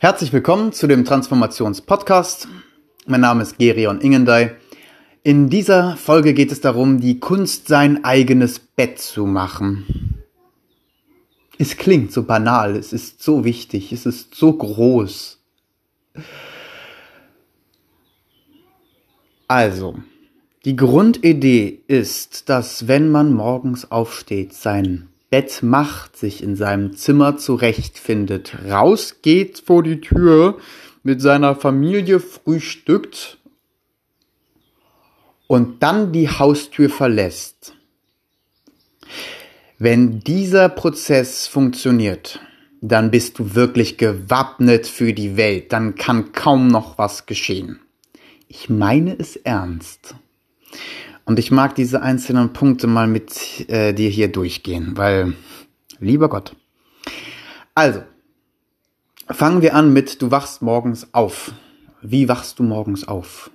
Herzlich willkommen zu dem Transformations-Podcast. Mein Name ist Gerion Ingendey. In dieser Folge geht es darum, die Kunst sein eigenes Bett zu machen. Es klingt so banal, es ist so wichtig, es ist so groß. Also, die Grundidee ist, dass wenn man morgens aufsteht, sein Bett macht, sich in seinem Zimmer zurechtfindet, rausgeht vor die Tür, mit seiner Familie frühstückt und dann die Haustür verlässt. Wenn dieser Prozess funktioniert, dann bist du wirklich gewappnet für die Welt, dann kann kaum noch was geschehen. Ich meine es ernst. Und ich mag diese einzelnen Punkte mal mit äh, dir hier durchgehen, weil, lieber Gott. Also, fangen wir an mit, du wachst morgens auf. Wie wachst du morgens auf?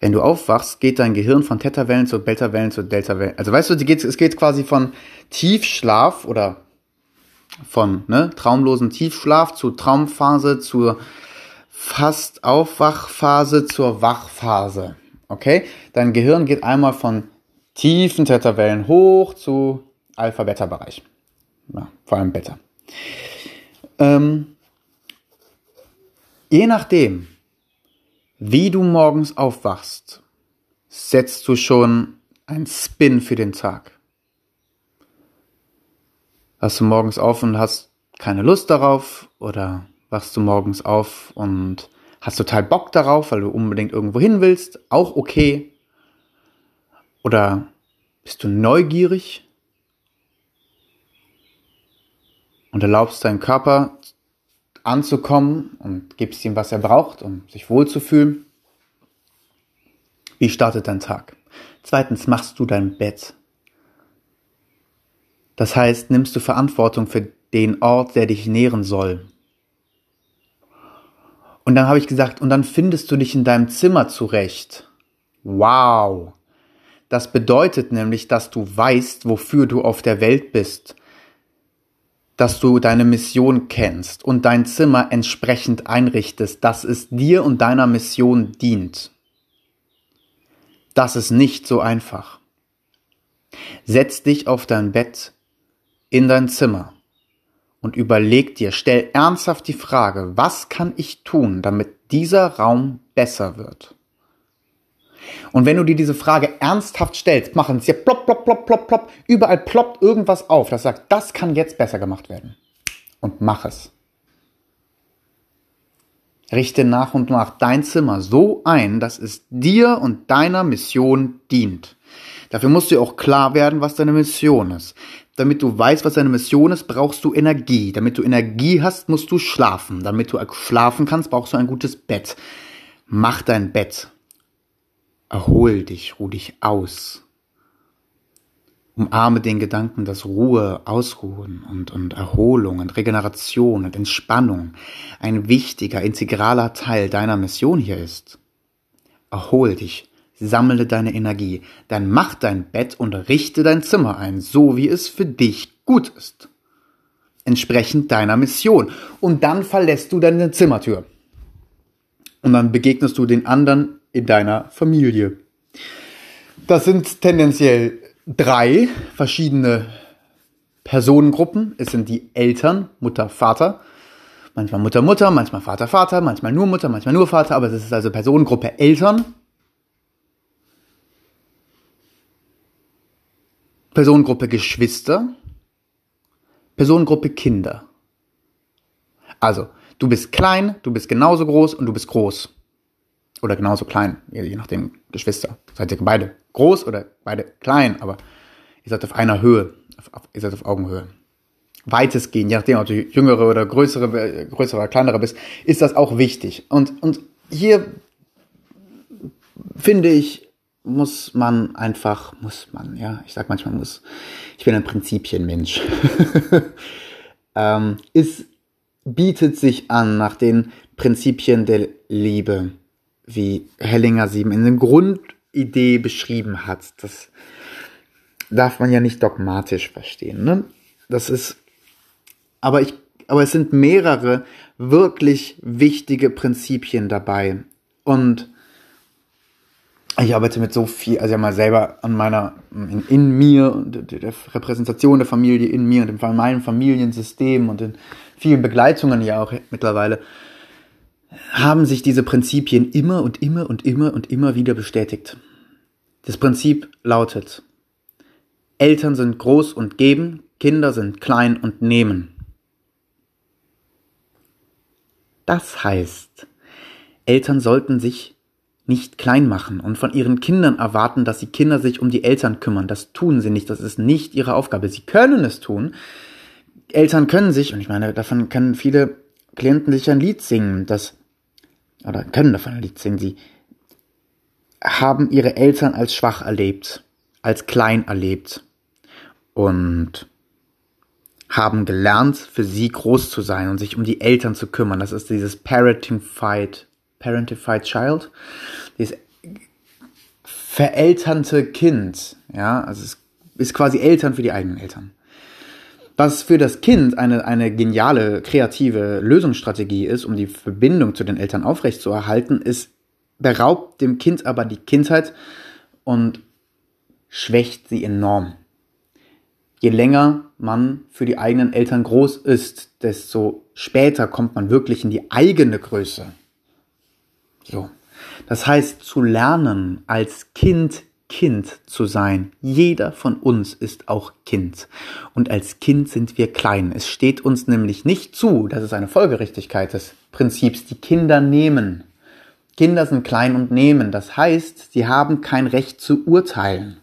Wenn du aufwachst, geht dein Gehirn von Theta-Wellen zu Beta-Wellen zu Delta-Wellen. Also weißt du, es geht quasi von Tiefschlaf oder von ne, traumlosen Tiefschlaf zu Traumphase, zur fast Aufwachphase, zur Wachphase. Okay? Dein Gehirn geht einmal von tiefen Theta-Wellen hoch zu Alpha-Beta-Bereich. Ja, vor allem Beta. Ähm, je nachdem, wie du morgens aufwachst, setzt du schon einen Spin für den Tag. Wachst du morgens auf und hast keine Lust darauf oder wachst du morgens auf und hast total Bock darauf, weil du unbedingt irgendwo hin willst, auch okay. Oder bist du neugierig und erlaubst deinem Körper anzukommen und gibst ihm, was er braucht, um sich wohlzufühlen. Wie startet dein Tag? Zweitens, machst du dein Bett. Das heißt, nimmst du Verantwortung für den Ort, der dich nähren soll. Und dann habe ich gesagt, und dann findest du dich in deinem Zimmer zurecht. Wow. Das bedeutet nämlich, dass du weißt, wofür du auf der Welt bist. Dass du deine Mission kennst und dein Zimmer entsprechend einrichtest, dass es dir und deiner Mission dient. Das ist nicht so einfach. Setz dich auf dein Bett in dein Zimmer und überleg dir, stell ernsthaft die Frage, was kann ich tun, damit dieser Raum besser wird? Und wenn du dir diese Frage ernsthaft stellst, machen sie plopp, plopp, plopp, plopp, plopp, überall ploppt irgendwas auf, das sagt, das kann jetzt besser gemacht werden. Und mach es. Richte nach und nach dein Zimmer so ein, dass es dir und deiner Mission dient. Dafür musst du auch klar werden, was deine Mission ist. Damit du weißt, was deine Mission ist, brauchst du Energie. Damit du Energie hast, musst du schlafen. Damit du schlafen kannst, brauchst du ein gutes Bett. Mach dein Bett. Erhol dich, ruh dich aus. Umarme den Gedanken, dass Ruhe, Ausruhen und, und Erholung und Regeneration und Entspannung ein wichtiger, integraler Teil deiner Mission hier ist. Erhol dich, sammle deine Energie, dann mach dein Bett und richte dein Zimmer ein, so wie es für dich gut ist. Entsprechend deiner Mission. Und dann verlässt du deine Zimmertür. Und dann begegnest du den anderen in deiner Familie. Das sind tendenziell drei verschiedene Personengruppen. Es sind die Eltern, Mutter, Vater. Manchmal Mutter, Mutter, manchmal Vater, Vater, manchmal nur Mutter, manchmal nur Vater. Aber es ist also Personengruppe Eltern. Personengruppe Geschwister, Personengruppe Kinder. Also, du bist klein, du bist genauso groß und du bist groß. Oder genauso klein, je nachdem, Geschwister. Seid ihr beide groß oder beide klein, aber ihr seid auf einer Höhe, ihr seid auf Augenhöhe. Weitestgehend, je nachdem, ob du jüngere oder größere, größere oder kleinere bist, ist das auch wichtig. Und, und hier finde ich, muss man einfach, muss man, ja, ich sag manchmal muss, ich bin ein Prinzipienmensch. ähm, es bietet sich an nach den Prinzipien der Liebe, wie Hellinger sieben in der Grundidee beschrieben hat. Das darf man ja nicht dogmatisch verstehen, ne? Das ist, aber ich, Aber es sind mehrere wirklich wichtige Prinzipien dabei. Und ich arbeite mit so viel, also ja mal selber an meiner, in, in mir und der Repräsentation der Familie in mir und in meinem Familiensystem und in vielen Begleitungen ja auch mittlerweile, haben sich diese Prinzipien immer und immer und immer und immer wieder bestätigt. Das Prinzip lautet, Eltern sind groß und geben, Kinder sind klein und nehmen. Das heißt, Eltern sollten sich nicht klein machen und von ihren Kindern erwarten, dass die Kinder sich um die Eltern kümmern. Das tun sie nicht. Das ist nicht ihre Aufgabe. Sie können es tun. Eltern können sich, und ich meine, davon können viele Klienten sich ein Lied singen, das, oder können davon ein Lied singen, sie haben ihre Eltern als schwach erlebt, als klein erlebt und haben gelernt, für sie groß zu sein und sich um die Eltern zu kümmern. Das ist dieses Parenting Fight Parentified Child, dieses verelternte Kind, ja, also es ist quasi Eltern für die eigenen Eltern. Was für das Kind eine, eine geniale, kreative Lösungsstrategie ist, um die Verbindung zu den Eltern aufrechtzuerhalten, ist, beraubt dem Kind aber die Kindheit und schwächt sie enorm. Je länger man für die eigenen Eltern groß ist, desto später kommt man wirklich in die eigene Größe. So. Das heißt, zu lernen, als Kind Kind zu sein. Jeder von uns ist auch Kind. Und als Kind sind wir klein. Es steht uns nämlich nicht zu, das ist eine Folgerichtigkeit des Prinzips, die Kinder nehmen. Kinder sind klein und nehmen. Das heißt, sie haben kein Recht zu urteilen.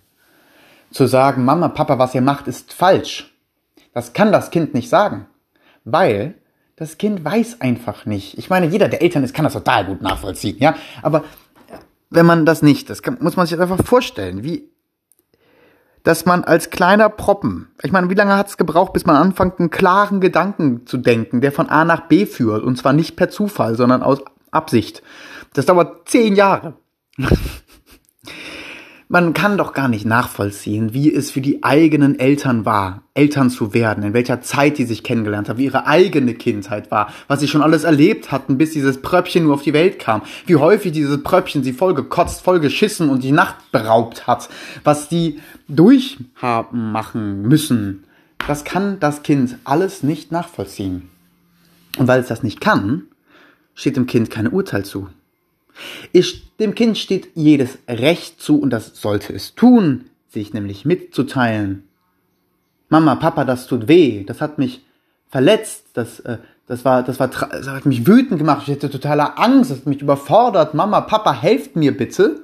Zu sagen, Mama, Papa, was ihr macht, ist falsch. Das kann das Kind nicht sagen. Weil das Kind weiß einfach nicht. Ich meine, jeder, der Eltern ist, kann das total gut nachvollziehen, ja. Aber wenn man das nicht, das kann, muss man sich einfach vorstellen, wie, dass man als kleiner Proppen, ich meine, wie lange hat es gebraucht, bis man anfängt, einen klaren Gedanken zu denken, der von A nach B führt, und zwar nicht per Zufall, sondern aus Absicht. Das dauert zehn Jahre. Man kann doch gar nicht nachvollziehen, wie es für die eigenen Eltern war, Eltern zu werden, in welcher Zeit die sich kennengelernt haben, wie ihre eigene Kindheit war, was sie schon alles erlebt hatten, bis dieses Pröppchen nur auf die Welt kam, wie häufig dieses Pröppchen sie voll gekotzt, voll geschissen und die Nacht beraubt hat, was die durchhaben machen müssen. Das kann das Kind alles nicht nachvollziehen. Und weil es das nicht kann, steht dem Kind kein Urteil zu. Ich, dem Kind steht jedes Recht zu und das sollte es tun, sich nämlich mitzuteilen. Mama, Papa, das tut weh, das hat mich verletzt, das, äh, das war, das war, das hat mich wütend gemacht, ich hatte totale Angst, das hat mich überfordert. Mama, Papa, helft mir bitte.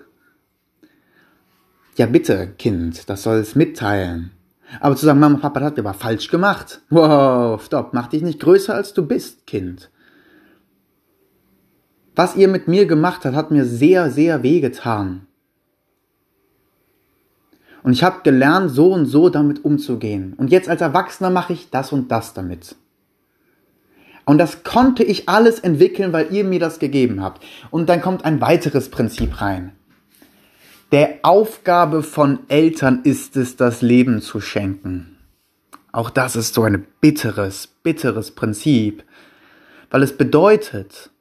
Ja, bitte, Kind, das soll es mitteilen. Aber zu sagen, Mama, Papa, das hat aber falsch gemacht. Wow, stopp, mach dich nicht größer als du bist, Kind. Was ihr mit mir gemacht habt, hat mir sehr, sehr wehgetan. Und ich habe gelernt, so und so damit umzugehen. Und jetzt als Erwachsener mache ich das und das damit. Und das konnte ich alles entwickeln, weil ihr mir das gegeben habt. Und dann kommt ein weiteres Prinzip rein. Der Aufgabe von Eltern ist es, das Leben zu schenken. Auch das ist so ein bitteres, bitteres Prinzip, weil es bedeutet,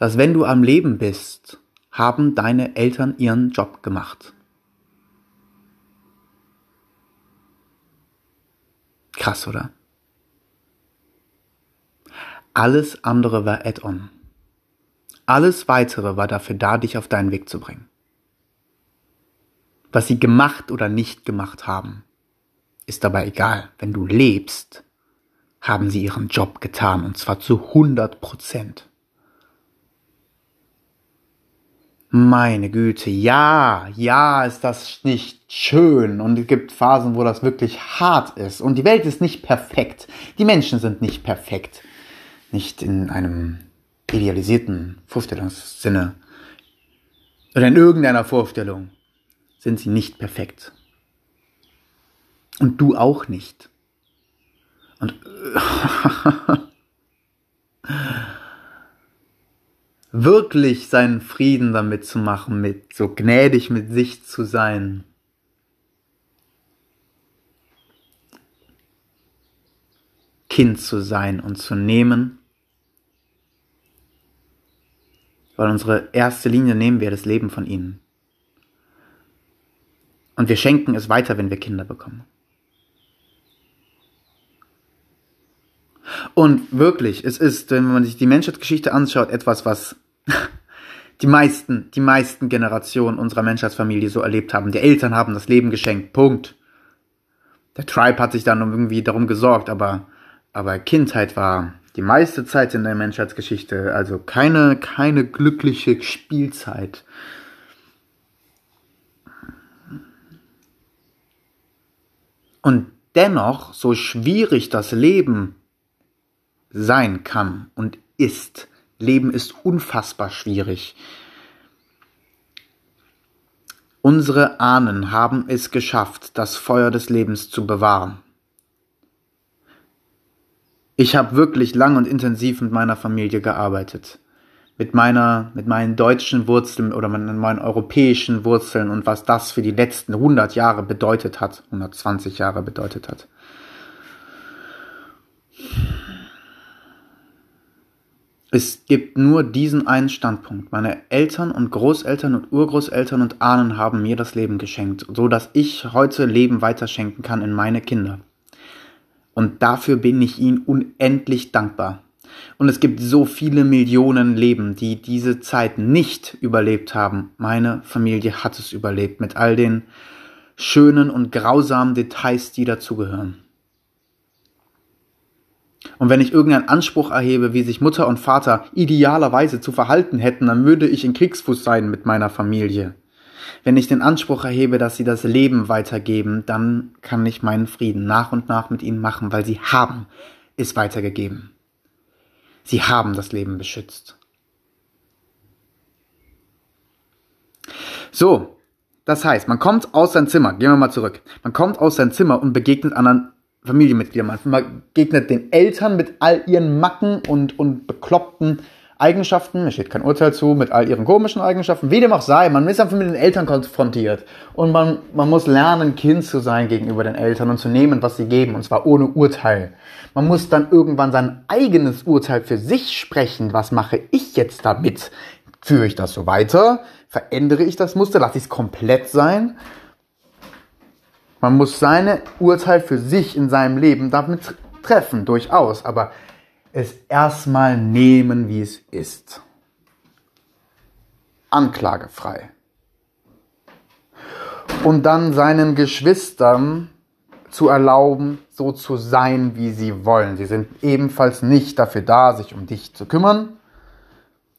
dass wenn du am Leben bist, haben deine Eltern ihren Job gemacht. Krass, oder? Alles andere war Add-on. Alles weitere war dafür da, dich auf deinen Weg zu bringen. Was sie gemacht oder nicht gemacht haben, ist dabei egal. Wenn du lebst, haben sie ihren Job getan und zwar zu 100 Prozent. Meine Güte, ja, ja, ist das nicht schön. Und es gibt Phasen, wo das wirklich hart ist. Und die Welt ist nicht perfekt. Die Menschen sind nicht perfekt. Nicht in einem idealisierten Vorstellungssinne. Oder in irgendeiner Vorstellung sind sie nicht perfekt. Und du auch nicht. Und wirklich seinen Frieden damit zu machen, mit so gnädig mit sich zu sein. Kind zu sein und zu nehmen. Weil unsere erste Linie nehmen wir das Leben von ihnen. Und wir schenken es weiter, wenn wir Kinder bekommen. Und wirklich, es ist, wenn man sich die Menschheitsgeschichte anschaut, etwas, was die meisten, die meisten Generationen unserer Menschheitsfamilie so erlebt haben. Die Eltern haben das Leben geschenkt. Punkt. Der Tribe hat sich dann irgendwie darum gesorgt, aber, aber Kindheit war die meiste Zeit in der Menschheitsgeschichte, also keine, keine glückliche Spielzeit. Und dennoch, so schwierig das Leben sein kann und ist, Leben ist unfassbar schwierig. Unsere Ahnen haben es geschafft, das Feuer des Lebens zu bewahren. Ich habe wirklich lang und intensiv mit meiner Familie gearbeitet. Mit meiner, mit meinen deutschen Wurzeln oder mit meinen europäischen Wurzeln und was das für die letzten 100 Jahre bedeutet hat, 120 Jahre bedeutet hat. Es gibt nur diesen einen Standpunkt. Meine Eltern und Großeltern und Urgroßeltern und Ahnen haben mir das Leben geschenkt, so dass ich heute Leben weiterschenken kann in meine Kinder. Und dafür bin ich ihnen unendlich dankbar. Und es gibt so viele Millionen Leben, die diese Zeit nicht überlebt haben. Meine Familie hat es überlebt mit all den schönen und grausamen Details, die dazugehören. Und wenn ich irgendeinen Anspruch erhebe, wie sich Mutter und Vater idealerweise zu verhalten hätten, dann würde ich in Kriegsfuß sein mit meiner Familie. Wenn ich den Anspruch erhebe, dass sie das Leben weitergeben, dann kann ich meinen Frieden nach und nach mit ihnen machen, weil sie haben es weitergegeben. Sie haben das Leben beschützt. So, das heißt, man kommt aus sein Zimmer, gehen wir mal zurück, man kommt aus sein Zimmer und begegnet anderen Familienmitglieder. Man begegnet den Eltern mit all ihren Macken und, und bekloppten Eigenschaften. Mir steht kein Urteil zu, mit all ihren komischen Eigenschaften. Wie dem auch sei, man ist einfach mit den Eltern konfrontiert. Und man, man muss lernen, Kind zu sein gegenüber den Eltern und zu nehmen, was sie geben. Und zwar ohne Urteil. Man muss dann irgendwann sein eigenes Urteil für sich sprechen. Was mache ich jetzt damit? Führe ich das so weiter? Verändere ich das Muster? Lasse ich es komplett sein? Man muss seine Urteil für sich in seinem Leben damit treffen, durchaus, aber es erstmal nehmen, wie es ist. Anklagefrei. Und dann seinen Geschwistern zu erlauben, so zu sein, wie sie wollen. Sie sind ebenfalls nicht dafür da, sich um dich zu kümmern.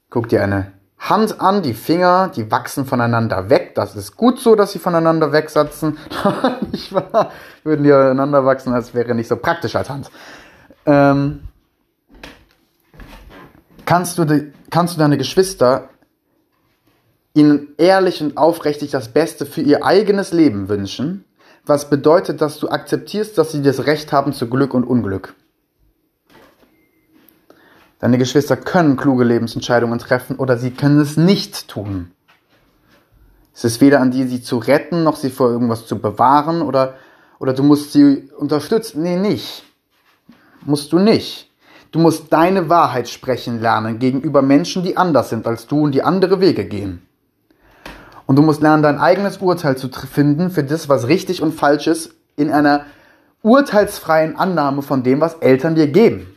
Guck dir eine Hand an, die Finger, die wachsen voneinander weg. Das ist gut so, dass sie voneinander wegsatzen. nicht wahr? Würden die aneinander wachsen, das wäre nicht so praktisch als Hand. Ähm, kannst, du die, kannst du deine Geschwister ihnen ehrlich und aufrichtig das Beste für ihr eigenes Leben wünschen, was bedeutet, dass du akzeptierst, dass sie das Recht haben zu Glück und Unglück. Deine Geschwister können kluge Lebensentscheidungen treffen oder sie können es nicht tun. Es ist weder an dir, sie zu retten, noch sie vor irgendwas zu bewahren oder, oder du musst sie unterstützen. Nee, nicht. Musst du nicht. Du musst deine Wahrheit sprechen lernen gegenüber Menschen, die anders sind als du und die andere Wege gehen. Und du musst lernen, dein eigenes Urteil zu finden für das, was richtig und falsch ist, in einer urteilsfreien Annahme von dem, was Eltern dir geben.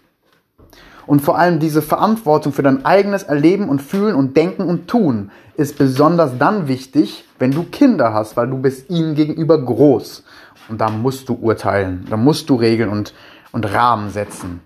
Und vor allem diese Verantwortung für dein eigenes Erleben und Fühlen und Denken und Tun ist besonders dann wichtig, wenn du Kinder hast, weil du bist ihnen gegenüber groß. Und da musst du urteilen, da musst du Regeln und, und Rahmen setzen.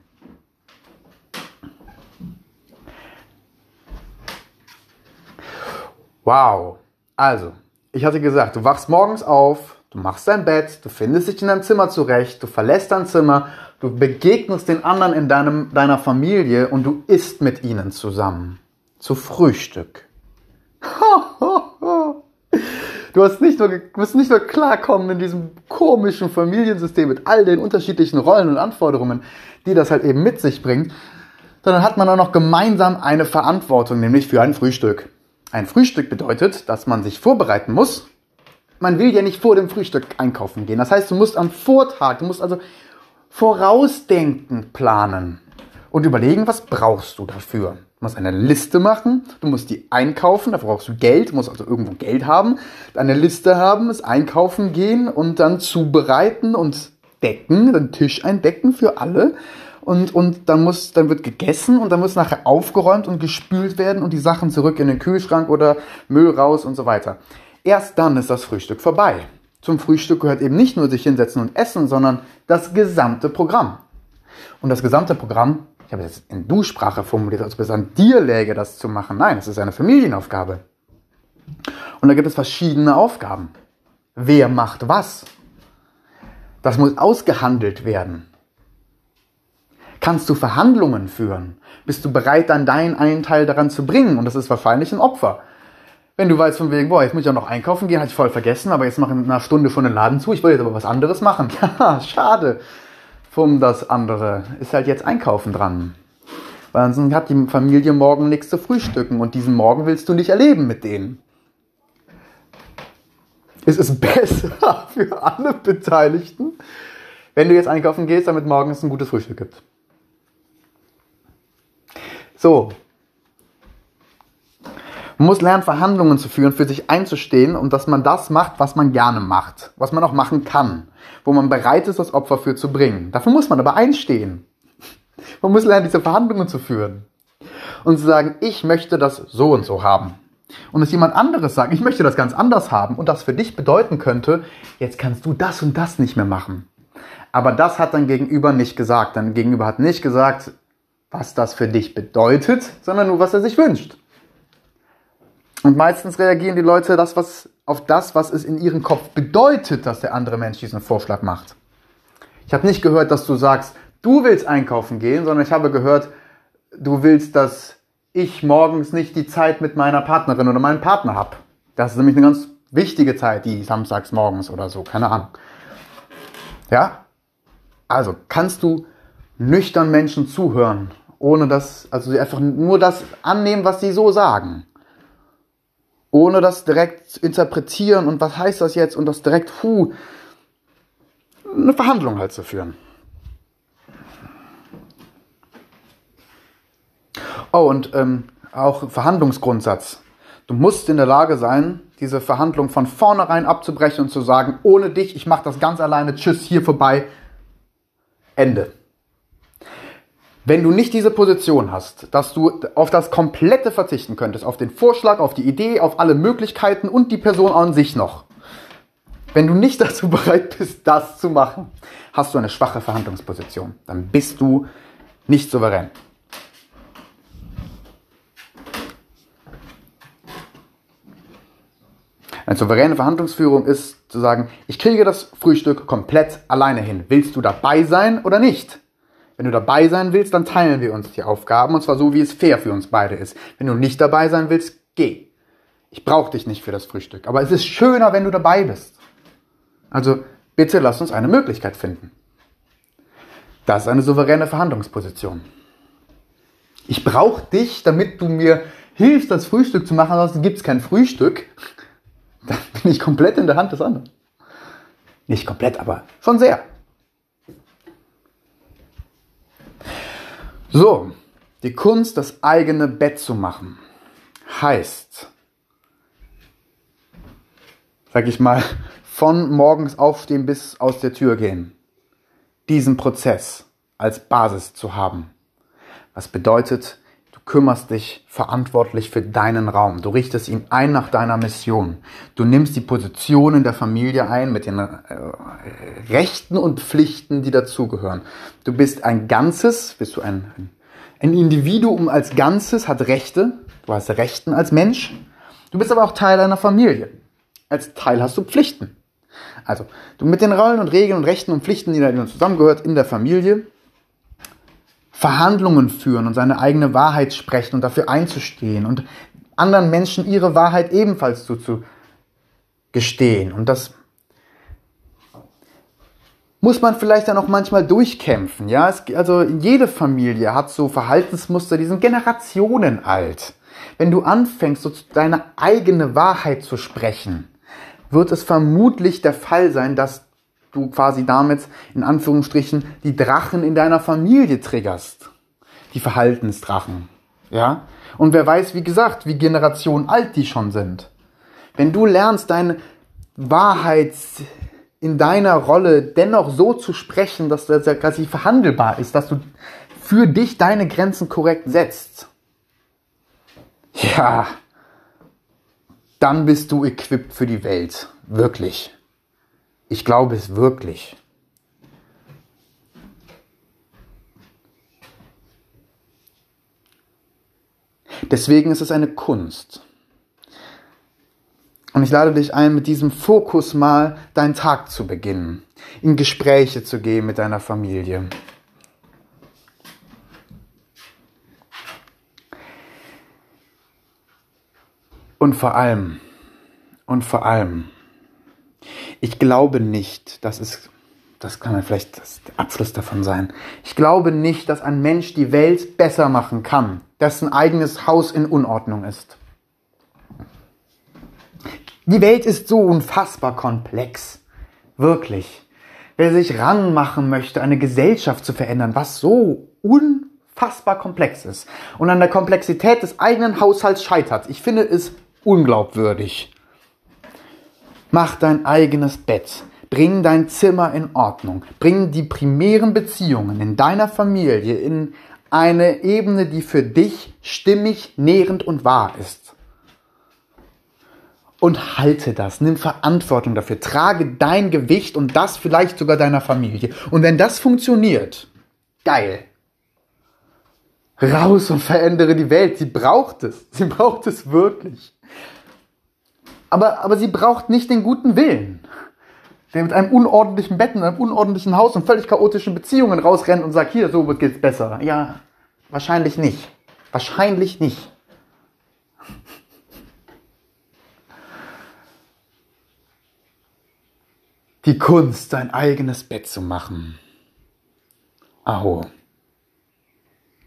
Wow. Also, ich hatte gesagt, du wachst morgens auf, du machst dein Bett, du findest dich in deinem Zimmer zurecht, du verlässt dein Zimmer Du begegnest den anderen in deinem, deiner Familie und du isst mit ihnen zusammen. Zu Frühstück. Du hast nicht nur, musst nicht nur klarkommen in diesem komischen Familiensystem mit all den unterschiedlichen Rollen und Anforderungen, die das halt eben mit sich bringt, sondern hat man auch noch gemeinsam eine Verantwortung, nämlich für ein Frühstück. Ein Frühstück bedeutet, dass man sich vorbereiten muss. Man will ja nicht vor dem Frühstück einkaufen gehen. Das heißt, du musst am Vortag, du musst also vorausdenken planen und überlegen, was brauchst du dafür. Du musst eine Liste machen, du musst die einkaufen, dafür brauchst du Geld, du musst also irgendwo Geld haben, eine Liste haben, es einkaufen gehen und dann zubereiten und decken, den Tisch eindecken für alle. Und, und dann muss, dann wird gegessen und dann muss nachher aufgeräumt und gespült werden und die Sachen zurück in den Kühlschrank oder Müll raus und so weiter. Erst dann ist das Frühstück vorbei. Zum Frühstück gehört eben nicht nur sich hinsetzen und essen, sondern das gesamte Programm. Und das gesamte Programm ich habe das in Du-Sprache formuliert, als ob es an dir läge, das zu machen. Nein, es ist eine Familienaufgabe. Und da gibt es verschiedene Aufgaben. Wer macht was? Das muss ausgehandelt werden. Kannst du Verhandlungen führen? Bist du bereit, dann deinen einen Teil daran zu bringen? Und das ist wahrscheinlich ein Opfer. Wenn du weißt von wegen, boah, jetzt muss ich auch noch einkaufen gehen, hatte ich voll vergessen, aber jetzt mache ich eine Stunde von den Laden zu, ich wollte jetzt aber was anderes machen. Ja, schade um das andere. Ist halt jetzt Einkaufen dran. Weil ansonsten hat die Familie morgen nichts zu frühstücken und diesen Morgen willst du nicht erleben mit denen. Es ist besser für alle Beteiligten, wenn du jetzt einkaufen gehst, damit morgen es ein gutes Frühstück gibt. So, man muss lernen, Verhandlungen zu führen, für sich einzustehen und dass man das macht, was man gerne macht, was man auch machen kann, wo man bereit ist, das Opfer für zu bringen. Dafür muss man aber einstehen. Man muss lernen, diese Verhandlungen zu führen und zu sagen, ich möchte das so und so haben. Und dass jemand anderes sagt, ich möchte das ganz anders haben und das für dich bedeuten könnte, jetzt kannst du das und das nicht mehr machen. Aber das hat dein Gegenüber nicht gesagt. Dein Gegenüber hat nicht gesagt, was das für dich bedeutet, sondern nur, was er sich wünscht. Und meistens reagieren die Leute das, was, auf das, was es in ihrem Kopf bedeutet, dass der andere Mensch diesen Vorschlag macht. Ich habe nicht gehört, dass du sagst, du willst einkaufen gehen, sondern ich habe gehört, du willst, dass ich morgens nicht die Zeit mit meiner Partnerin oder meinem Partner habe. Das ist nämlich eine ganz wichtige Zeit, die samstags morgens oder so, keine Ahnung. Ja? Also, kannst du nüchtern Menschen zuhören, ohne dass, also sie einfach nur das annehmen, was sie so sagen ohne das direkt interpretieren und was heißt das jetzt und das direkt, hu, eine Verhandlung halt zu führen. Oh, und ähm, auch Verhandlungsgrundsatz. Du musst in der Lage sein, diese Verhandlung von vornherein abzubrechen und zu sagen, ohne dich, ich mache das ganz alleine, tschüss, hier vorbei, Ende. Wenn du nicht diese Position hast, dass du auf das Komplette verzichten könntest, auf den Vorschlag, auf die Idee, auf alle Möglichkeiten und die Person an sich noch, wenn du nicht dazu bereit bist, das zu machen, hast du eine schwache Verhandlungsposition. Dann bist du nicht souverän. Eine souveräne Verhandlungsführung ist zu sagen, ich kriege das Frühstück komplett alleine hin. Willst du dabei sein oder nicht? Wenn du dabei sein willst, dann teilen wir uns die Aufgaben und zwar so, wie es fair für uns beide ist. Wenn du nicht dabei sein willst, geh. Ich brauche dich nicht für das Frühstück, aber es ist schöner, wenn du dabei bist. Also bitte lass uns eine Möglichkeit finden. Das ist eine souveräne Verhandlungsposition. Ich brauche dich, damit du mir hilfst, das Frühstück zu machen, ansonsten gibt es kein Frühstück. Dann bin ich komplett in der Hand des anderen. Nicht komplett, aber schon sehr. So, die Kunst, das eigene Bett zu machen, heißt, sag ich mal, von morgens aufstehen bis aus der Tür gehen, diesen Prozess als Basis zu haben. Was bedeutet, kümmerst dich verantwortlich für deinen Raum. Du richtest ihn ein nach deiner Mission. Du nimmst die Position in der Familie ein mit den äh, Rechten und Pflichten, die dazugehören. Du bist ein Ganzes, bist du ein, ein Individuum als Ganzes, hat Rechte. Du hast Rechten als Mensch. Du bist aber auch Teil deiner Familie. Als Teil hast du Pflichten. Also, du mit den Rollen und Regeln und Rechten und Pflichten, die da zusammengehört in der Familie, Verhandlungen führen und seine eigene Wahrheit sprechen und dafür einzustehen und anderen Menschen ihre Wahrheit ebenfalls zuzugestehen. Und das muss man vielleicht dann auch manchmal durchkämpfen. Ja, es, also jede Familie hat so Verhaltensmuster, die sind Generationen alt. Wenn du anfängst, so deine eigene Wahrheit zu sprechen, wird es vermutlich der Fall sein, dass du quasi damit in Anführungsstrichen die Drachen in deiner Familie triggerst. Die Verhaltensdrachen. Ja? Und wer weiß, wie gesagt, wie Generationen alt die schon sind. Wenn du lernst, deine Wahrheit in deiner Rolle dennoch so zu sprechen, dass das quasi verhandelbar ist, dass du für dich deine Grenzen korrekt setzt. Ja, dann bist du equipped für die Welt. Wirklich. Ich glaube es wirklich. Deswegen ist es eine Kunst. Und ich lade dich ein, mit diesem Fokus mal deinen Tag zu beginnen, in Gespräche zu gehen mit deiner Familie. Und vor allem, und vor allem, ich glaube nicht, das ist, das kann vielleicht das, der Abschluss davon sein. Ich glaube nicht, dass ein Mensch die Welt besser machen kann, dessen eigenes Haus in Unordnung ist. Die Welt ist so unfassbar komplex. Wirklich. Wer sich ranmachen möchte, eine Gesellschaft zu verändern, was so unfassbar komplex ist und an der Komplexität des eigenen Haushalts scheitert, ich finde es unglaubwürdig. Mach dein eigenes Bett. Bring dein Zimmer in Ordnung. Bring die primären Beziehungen in deiner Familie in eine Ebene, die für dich stimmig, nährend und wahr ist. Und halte das. Nimm Verantwortung dafür. Trage dein Gewicht und das vielleicht sogar deiner Familie. Und wenn das funktioniert, geil. Raus und verändere die Welt. Sie braucht es. Sie braucht es wirklich. Aber, aber sie braucht nicht den guten Willen. Der mit einem unordentlichen Bett, und einem unordentlichen Haus und völlig chaotischen Beziehungen rausrennt und sagt, hier, so geht's besser. Ja, wahrscheinlich nicht. Wahrscheinlich nicht. Die Kunst, sein eigenes Bett zu machen. Aho.